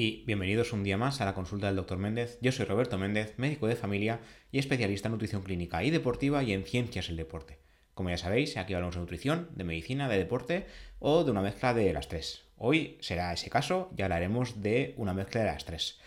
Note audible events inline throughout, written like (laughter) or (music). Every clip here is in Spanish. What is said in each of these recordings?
y bienvenidos un día más a la consulta del Dr. Méndez. Yo soy Roberto Méndez, médico de familia y especialista en nutrición clínica y deportiva y en ciencias del deporte. Como ya sabéis, aquí hablamos de nutrición, de medicina, de deporte o de una mezcla de las tres. Hoy será ese caso, ya hablaremos de una mezcla de las tres.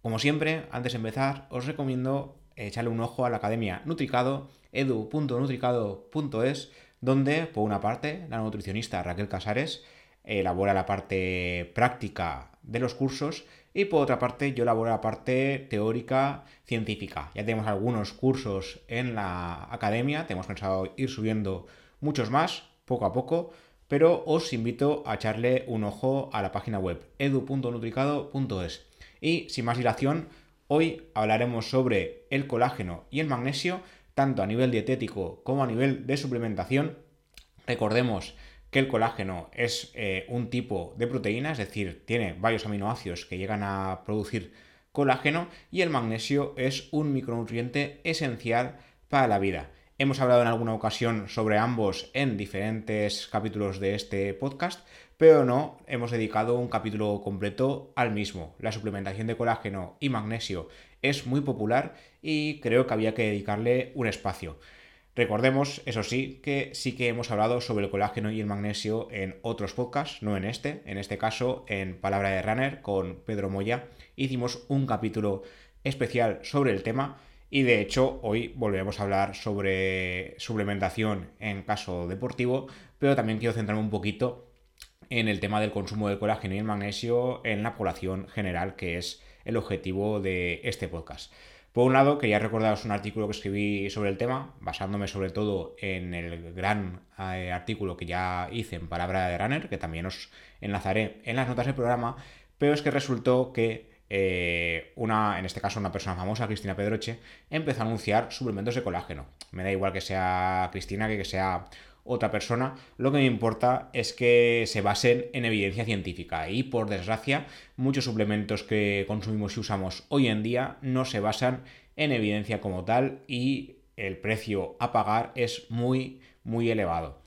Como siempre, antes de empezar, os recomiendo echarle un ojo a la academia Nutricado, edu.nutricado.es, donde, por una parte, la nutricionista Raquel Casares elabora la parte práctica de los cursos y por otra parte yo elaboro la parte teórica científica. Ya tenemos algunos cursos en la academia, tenemos pensado ir subiendo muchos más poco a poco, pero os invito a echarle un ojo a la página web edu.nutricado.es. Y sin más dilación, hoy hablaremos sobre el colágeno y el magnesio, tanto a nivel dietético como a nivel de suplementación. Recordemos que el colágeno es eh, un tipo de proteína, es decir, tiene varios aminoácidos que llegan a producir colágeno y el magnesio es un micronutriente esencial para la vida. Hemos hablado en alguna ocasión sobre ambos en diferentes capítulos de este podcast, pero no hemos dedicado un capítulo completo al mismo. La suplementación de colágeno y magnesio es muy popular y creo que había que dedicarle un espacio. Recordemos, eso sí, que sí que hemos hablado sobre el colágeno y el magnesio en otros podcasts, no en este. En este caso, en Palabra de Runner con Pedro Moya, hicimos un capítulo especial sobre el tema. Y de hecho, hoy volveremos a hablar sobre suplementación en caso deportivo, pero también quiero centrarme un poquito en el tema del consumo de colágeno y el magnesio en la población general, que es el objetivo de este podcast. Por un lado, quería recordaros un artículo que escribí sobre el tema, basándome sobre todo en el gran eh, artículo que ya hice en Palabra de Runner, que también os enlazaré en las notas del programa, pero es que resultó que eh, una, en este caso una persona famosa, Cristina Pedroche, empezó a anunciar suplementos de colágeno. Me da igual que sea Cristina que que sea otra persona, lo que me importa es que se basen en evidencia científica y por desgracia muchos suplementos que consumimos y usamos hoy en día no se basan en evidencia como tal y el precio a pagar es muy muy elevado.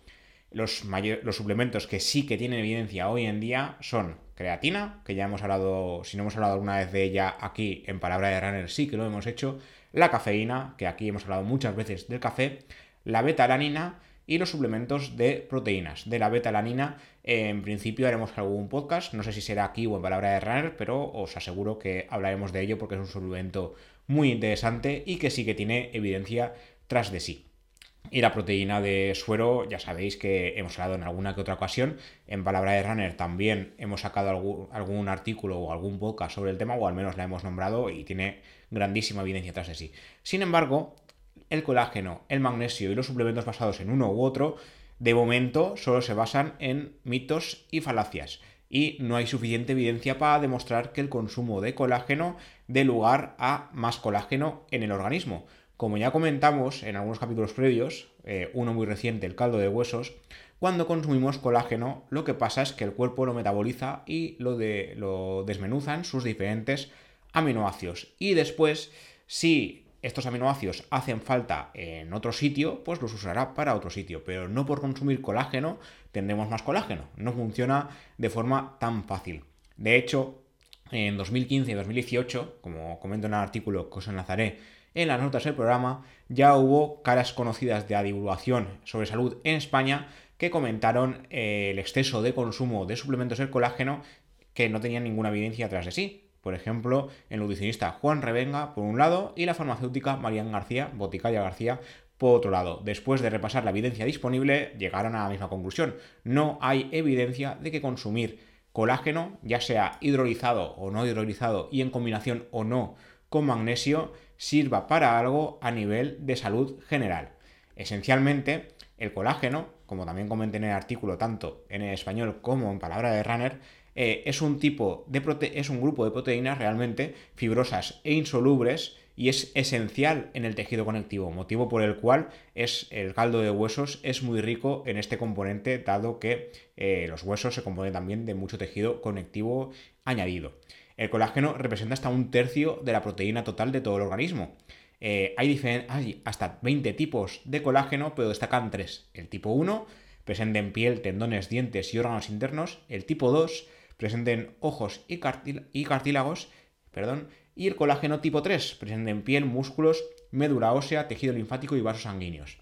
Los, los suplementos que sí que tienen evidencia hoy en día son creatina, que ya hemos hablado, si no hemos hablado alguna vez de ella aquí en Palabra de Runner, sí que lo hemos hecho, la cafeína, que aquí hemos hablado muchas veces del café, la beta-alanina y los suplementos de proteínas. De la beta-alanina, en principio haremos algún podcast, no sé si será aquí o en Palabra de Runner, pero os aseguro que hablaremos de ello porque es un suplemento muy interesante y que sí que tiene evidencia tras de sí. Y la proteína de suero, ya sabéis que hemos hablado en alguna que otra ocasión. En Palabra de Runner también hemos sacado algún, algún, artículo o algún podcast sobre el tema, o al menos la hemos nombrado y tiene grandísima evidencia tras de sí. Sin embargo, el colágeno, el magnesio y los suplementos basados en uno u otro, de momento solo se basan en mitos y falacias. Y no hay suficiente evidencia para demostrar que el consumo de colágeno dé lugar a más colágeno en el organismo. Como ya comentamos en algunos capítulos previos, eh, uno muy reciente, el caldo de huesos, cuando consumimos colágeno lo que pasa es que el cuerpo lo metaboliza y lo, lo desmenuzan sus diferentes aminoácidos. Y después, si estos aminoácidos hacen falta en otro sitio, pues los usará para otro sitio. Pero no por consumir colágeno tendremos más colágeno. No funciona de forma tan fácil. De hecho, en 2015 y 2018, como comento en el artículo que os enlazaré en las notas del programa, ya hubo caras conocidas de divulgación sobre salud en España que comentaron eh, el exceso de consumo de suplementos del colágeno que no tenían ninguna evidencia atrás de sí. Por ejemplo, el nutricionista Juan Revenga, por un lado, y la farmacéutica Marian García, Boticaria García, por otro lado. Después de repasar la evidencia disponible, llegaron a la misma conclusión. No hay evidencia de que consumir colágeno, ya sea hidrolizado o no hidrolizado y en combinación o no con magnesio, sirva para algo a nivel de salud general. Esencialmente, el colágeno, como también comenté en el artículo tanto en español como en palabra de Runner, eh, es un tipo de es un grupo de proteínas realmente fibrosas e insolubles y es esencial en el tejido conectivo, motivo por el cual es el caldo de huesos es muy rico en este componente, dado que eh, los huesos se componen también de mucho tejido conectivo añadido. El colágeno representa hasta un tercio de la proteína total de todo el organismo. Eh, hay, hay hasta 20 tipos de colágeno, pero destacan tres. El tipo 1, presente en piel, tendones, dientes y órganos internos. El tipo 2, presenten ojos y, cartílagos, perdón, y el colágeno tipo 3, presente en piel, músculos, médula ósea, tejido linfático y vasos sanguíneos.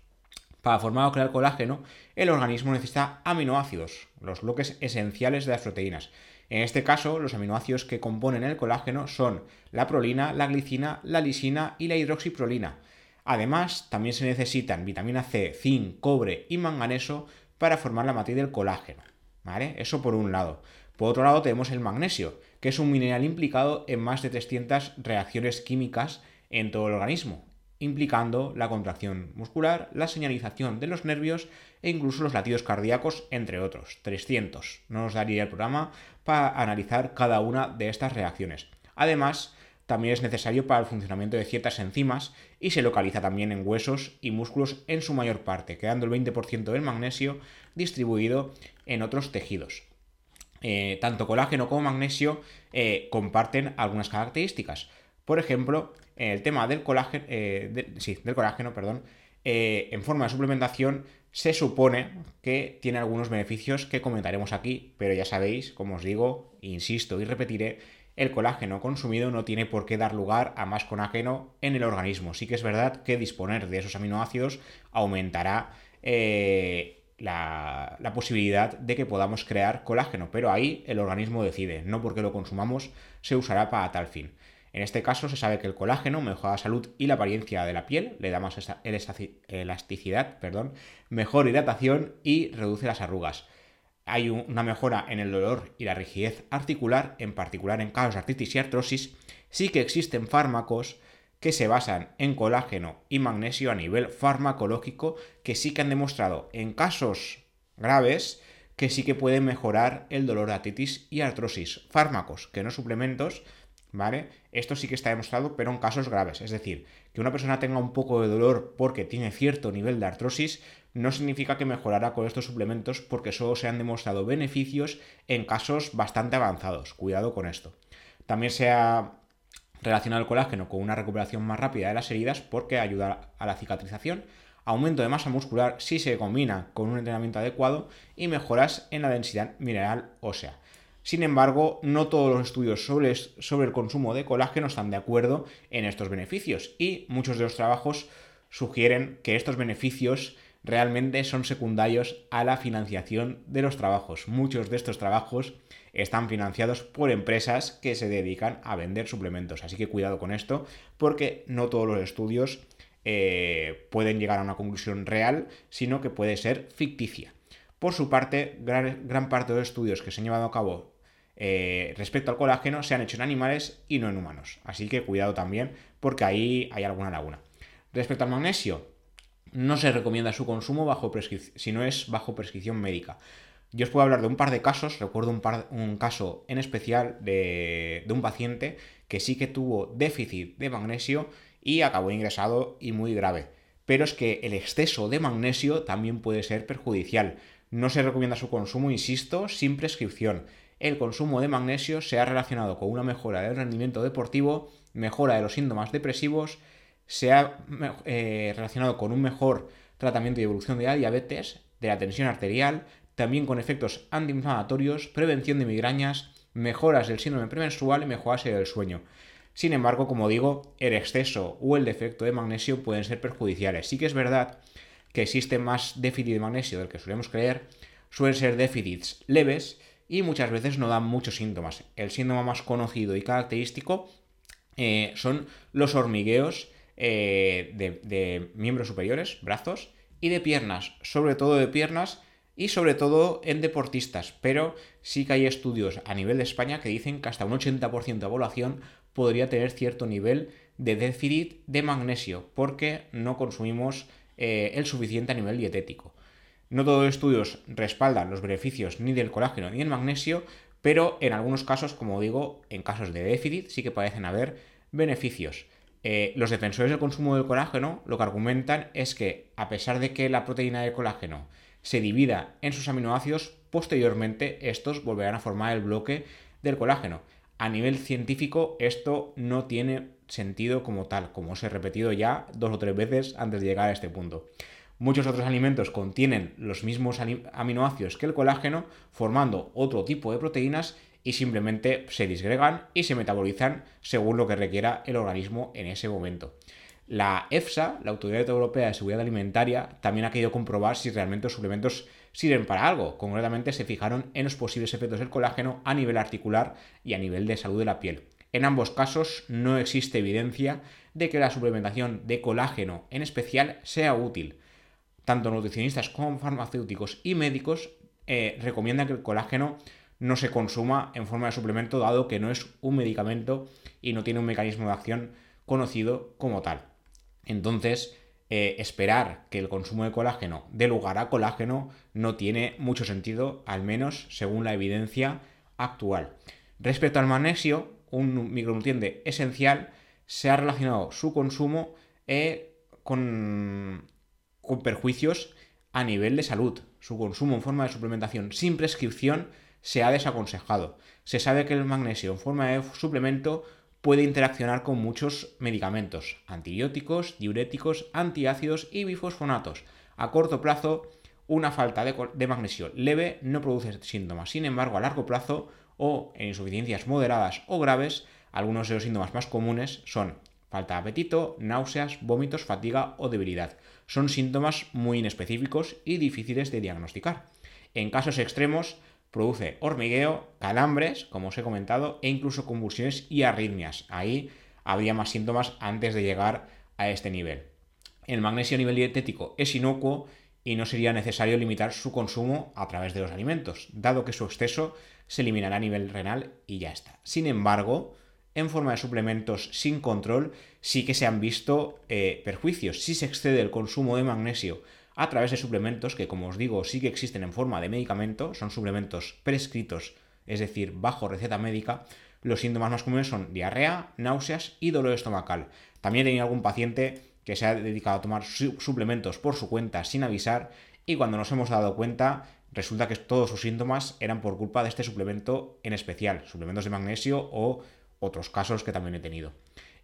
Para formar o crear colágeno, el organismo necesita aminoácidos, los bloques esenciales de las proteínas. En este caso, los aminoácidos que componen el colágeno son la prolina, la glicina, la lisina y la hidroxiprolina. Además, también se necesitan vitamina C, zinc, cobre y manganeso para formar la matriz del colágeno. ¿Vale? Eso por un lado. Por otro lado tenemos el magnesio, que es un mineral implicado en más de 300 reacciones químicas en todo el organismo, implicando la contracción muscular, la señalización de los nervios e incluso los latidos cardíacos, entre otros. 300. No nos daría el programa para analizar cada una de estas reacciones. Además, también es necesario para el funcionamiento de ciertas enzimas y se localiza también en huesos y músculos en su mayor parte, quedando el 20% del magnesio distribuido en otros tejidos. Eh, tanto colágeno como magnesio eh, comparten algunas características. Por ejemplo, el tema del colágeno, eh, sí, del colágeno, perdón, en forma de suplementación se supone que tiene algunos beneficios que comentaremos aquí, pero ya sabéis, como os digo, insisto y repetiré, el colágeno consumido no tiene por qué dar lugar a más colágeno en el organismo. Sí que es verdad que disponer de esos aminoácidos aumentará la, posibilidad de que podamos crear colágeno, pero ahí el organismo decide, no porque lo consumamos se usará para tal fin. En este caso se sabe que el colágeno mejora la salud y la apariencia de la piel, le da más elasticidad, perdón, mejor hidratación y reduce las arrugas hay una mejora en el dolor y la rigidez articular, en particular en casos de artritis y artrosis, sí que existen fármacos que se basan en colágeno y magnesio a nivel farmacológico que sí que han demostrado en casos graves que sí que pueden mejorar el dolor de artritis y artrosis. Fármacos que no suplementos, ¿vale? Esto sí que está demostrado, pero en casos graves. Es decir, que una persona tenga un poco de dolor porque tiene cierto nivel de artrosis no significa que mejorará con estos suplementos porque solo se han demostrado beneficios en casos bastante avanzados. Cuidado con esto. También se ha relacionado el colágeno con una recuperación más rápida de las heridas porque ayuda a la cicatrización, aumento de masa muscular si se combina con un entrenamiento adecuado y mejoras en la densidad mineral ósea. Sin embargo, no todos los estudios sobre, sobre el consumo de colágeno están de acuerdo en estos beneficios y muchos de los trabajos sugieren que estos beneficios realmente son secundarios a la financiación de los trabajos. Muchos de estos trabajos están financiados por empresas que se dedican a vender suplementos. Así que cuidado con esto, porque no todos los estudios eh, pueden llegar a una conclusión real, sino que puede ser ficticia. Por su parte, gran, parte de los estudios que se han llevado a cabo eh, respecto al colágeno se han hecho en animales y no en humanos. Así que cuidado también, porque ahí hay alguna laguna. Respecto al magnesio, no se recomienda su consumo bajo si no es bajo prescripción médica. Yo os puedo hablar de un par de casos, recuerdo un, un caso en especial de, de, un paciente que sí que tuvo déficit de magnesio y acabó ingresado y muy grave. Pero es que el exceso de magnesio también puede ser perjudicial. No se recomienda su consumo, insisto, sin prescripción. El consumo de magnesio se ha relacionado con una mejora del rendimiento deportivo, mejora de los síntomas depresivos, se ha eh, relacionado con un mejor tratamiento y evolución de la diabetes, de la tensión arterial, también con efectos antiinflamatorios, prevención de migrañas, mejoras del síndrome premenstrual y mejoras del sueño. Sin embargo, como digo, el exceso o el defecto de magnesio pueden ser perjudiciales. Sí que es verdad que existe más déficit de magnesio del que solemos creer, suelen ser déficits leves y muchas veces no dan muchos síntomas. El síntoma más conocido y característico eh, son los hormigueos eh, de, miembros superiores, brazos, y de piernas, sobre todo de piernas y sobre todo en deportistas, pero sí que hay estudios a nivel de España que dicen que hasta un 80% de población podría tener cierto nivel de déficit de magnesio porque no consumimos eh, el suficiente a nivel dietético. No todos los estudios respaldan los beneficios ni del colágeno ni del magnesio, pero en algunos casos, como digo, en casos de déficit sí que parecen haber beneficios. Eh, los defensores del consumo del colágeno lo que argumentan es que, a pesar de que la proteína de colágeno se divida en sus aminoácidos, posteriormente estos volverán a formar el bloque del colágeno. A nivel científico, esto no tiene sentido como tal, como os he repetido ya dos o tres veces antes de llegar a este punto. Muchos otros alimentos contienen los mismos aminoácidos que el colágeno, formando otro tipo de proteínas y simplemente se disgregan y se metabolizan según lo que requiera el organismo en ese momento. La EFSA, la Autoridad Europea de Seguridad Alimentaria, también ha querido comprobar si realmente los suplementos sirven para algo. Concretamente se fijaron en los posibles efectos del colágeno a nivel articular y a nivel de salud de la piel. En ambos casos no existe evidencia de que la suplementación de colágeno en especial sea útil. Tanto nutricionistas como farmacéuticos y médicos eh, recomiendan que el colágeno no se consuma en forma de suplemento dado que no es un medicamento y no tiene un mecanismo de acción conocido como tal. Entonces, eh, esperar que el consumo de colágeno dé lugar a colágeno no tiene mucho sentido, al menos según la evidencia actual. Respecto al magnesio, un micronutriente esencial, se ha relacionado su consumo eh, con, con perjuicios a nivel de salud. Su consumo en forma de suplementación sin prescripción se ha desaconsejado. Se sabe que el magnesio en forma de suplemento puede interaccionar con muchos medicamentos, antibióticos, diuréticos, antiácidos y bifosfonatos. A corto plazo, una falta de, magnesio leve no produce síntomas. Sin embargo, a largo plazo o en insuficiencias moderadas o graves, algunos de los síntomas más comunes son falta de apetito, náuseas, vómitos, fatiga o debilidad. Son síntomas muy inespecíficos y difíciles de diagnosticar. En casos extremos, produce hormigueo, calambres, como os he comentado, e incluso convulsiones y arritmias. Ahí habría más síntomas antes de llegar a este nivel. El magnesio a nivel dietético es inocuo y no sería necesario limitar su consumo a través de los alimentos, dado que su exceso se eliminará a nivel renal y ya está. Sin embargo, en forma de suplementos sin control, sí que se han visto eh, perjuicios. Si se excede el consumo de magnesio a través de suplementos que, como os digo, sí que existen en forma de medicamento, son suplementos prescritos, es decir, bajo receta médica, los síntomas más comunes son diarrea, náuseas y dolor estomacal. También he tenido algún paciente que se ha dedicado a tomar suplementos por su cuenta sin avisar y cuando nos hemos dado cuenta resulta que todos sus síntomas eran por culpa de este suplemento en especial, suplementos de magnesio o otros casos que también he tenido.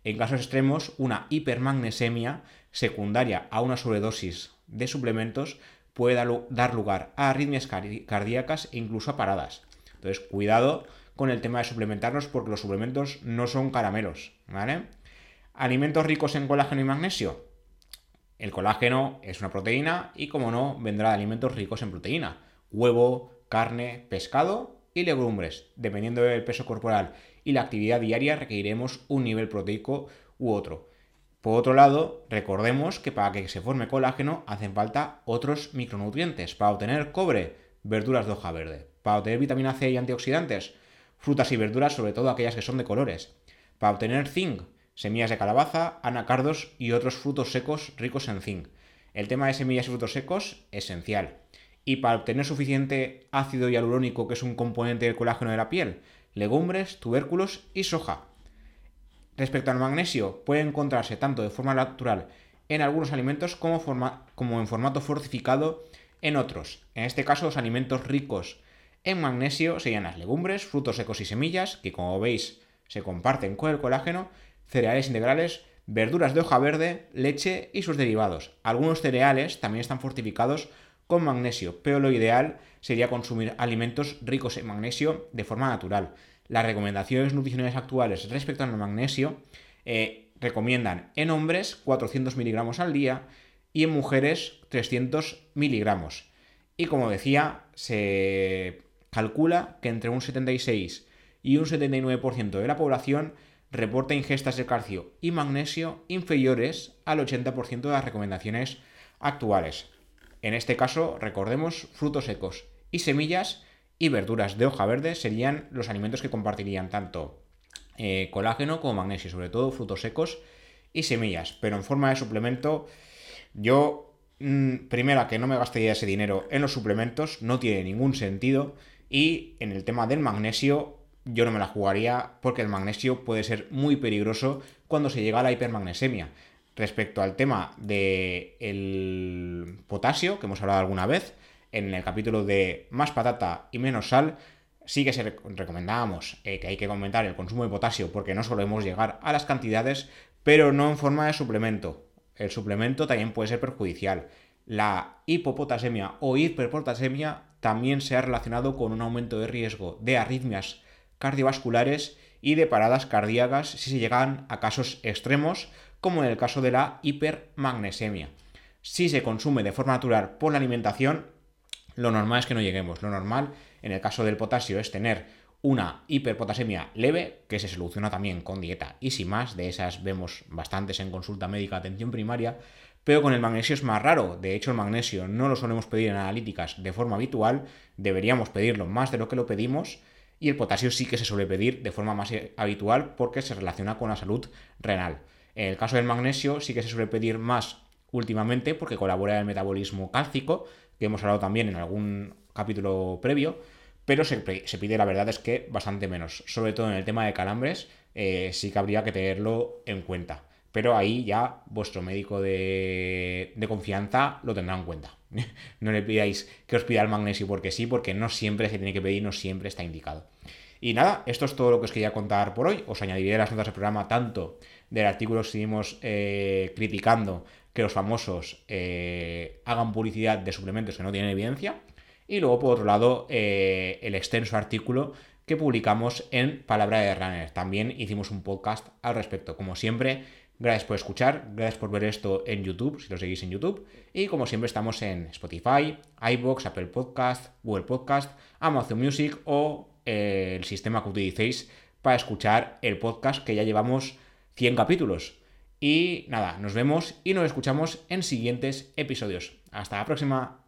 En casos extremos, una hipermagnesemia secundaria a una sobredosis de suplementos puede dar lugar a arritmias cardíacas e incluso a paradas. Entonces, cuidado con el tema de suplementarnos porque los suplementos no son caramelos. Alimentos ricos en colágeno y magnesio. El colágeno es una proteína y, como no, vendrá de alimentos ricos en proteína. Huevo, carne, pescado y legumbres. Dependiendo del peso corporal y la actividad diaria, requeriremos un nivel proteico u otro. Por otro lado, recordemos que para que se forme colágeno hacen falta otros micronutrientes. Para obtener cobre, verduras de hoja verde. Para obtener vitamina C y antioxidantes, frutas y verduras, sobre todo aquellas que son de colores. Para obtener zinc, semillas de calabaza, anacardos y otros frutos secos ricos en zinc. El tema de semillas y frutos secos, esencial. Y para obtener suficiente ácido hialurónico, que es un componente del colágeno de la piel, legumbres, tubérculos y soja. Respecto al magnesio, puede encontrarse tanto de forma natural en algunos alimentos como, como en formato fortificado en otros. En este caso, los alimentos ricos en magnesio serían las legumbres, frutos secos y semillas, que como veis se comparten con el colágeno, cereales integrales, verduras de hoja verde, leche y sus derivados. Algunos cereales también están fortificados con magnesio, pero lo ideal sería consumir alimentos ricos en magnesio de forma natural las recomendaciones nutricionales actuales respecto al magnesio eh, recomiendan en hombres 400 miligramos al día y en mujeres 300 miligramos. Y como decía, se calcula que entre un 76 y un 79% de la población reporta ingestas de calcio y magnesio inferiores al 80% de las recomendaciones actuales. En este caso, recordemos frutos secos y semillas y verduras de hoja verde serían los alimentos que compartirían tanto eh, colágeno como magnesio, sobre todo frutos secos y semillas. Pero en forma de suplemento, yo, mm, primero, que no me gastaría ese dinero en los suplementos, no tiene ningún sentido. Y en el tema del magnesio, yo no me la jugaría porque el magnesio puede ser muy peligroso cuando se llega a la hipermagnesemia. Respecto al tema del potasio, que hemos hablado alguna vez, en el capítulo de más patata y menos sal, sí que se recomendábamos eh, que hay que aumentar el consumo de potasio porque no solemos llegar a las cantidades, pero no en forma de suplemento. El suplemento también puede ser perjudicial. La hipopotasemia o hiperpotasemia también se ha relacionado con un aumento de riesgo de arritmias cardiovasculares y de paradas cardíacas si se llegan a casos extremos, como en el caso de la hipermagnesemia. Si se consume de forma natural por la alimentación, lo normal es que no lleguemos. Lo normal, en el caso del potasio, es tener una hiperpotasemia leve, que se soluciona también con dieta y sin más, de esas vemos bastantes en consulta médica, atención primaria, pero con el magnesio es más raro. De hecho, el magnesio no lo solemos pedir en analíticas de forma habitual, deberíamos pedirlo más de lo que lo pedimos, y el potasio sí que se suele pedir de forma más habitual porque se relaciona con la salud renal. En el caso del magnesio sí que se suele pedir más últimamente porque colabora en el metabolismo cálcico, que hemos hablado también en algún capítulo previo, pero se, pide, la verdad es que bastante menos. Sobre todo en el tema de calambres, eh, sí que habría que tenerlo en cuenta. Pero ahí ya vuestro médico de, confianza lo tendrá en cuenta. (laughs) no le pidáis que os pida el magnesio porque sí, porque no siempre se tiene que pedir, no siempre está indicado. Y nada, esto es todo lo que os quería contar por hoy. Os añadiré las notas del programa tanto del artículo que seguimos eh, criticando que los famosos eh, hagan publicidad de suplementos que no tienen evidencia. Y luego, por otro lado, eh, el extenso artículo que publicamos en Palabra de Runner. También hicimos un podcast al respecto. Como siempre, Gracias por escuchar, gracias por ver esto en YouTube, si lo seguís en YouTube. Y como siempre estamos en Spotify, iBox, Apple Podcast, Google Podcast, Amazon Music o eh, el sistema que utilicéis para escuchar el podcast que ya llevamos 100 capítulos. Y nada, nos vemos y nos escuchamos en siguientes episodios. Hasta la próxima.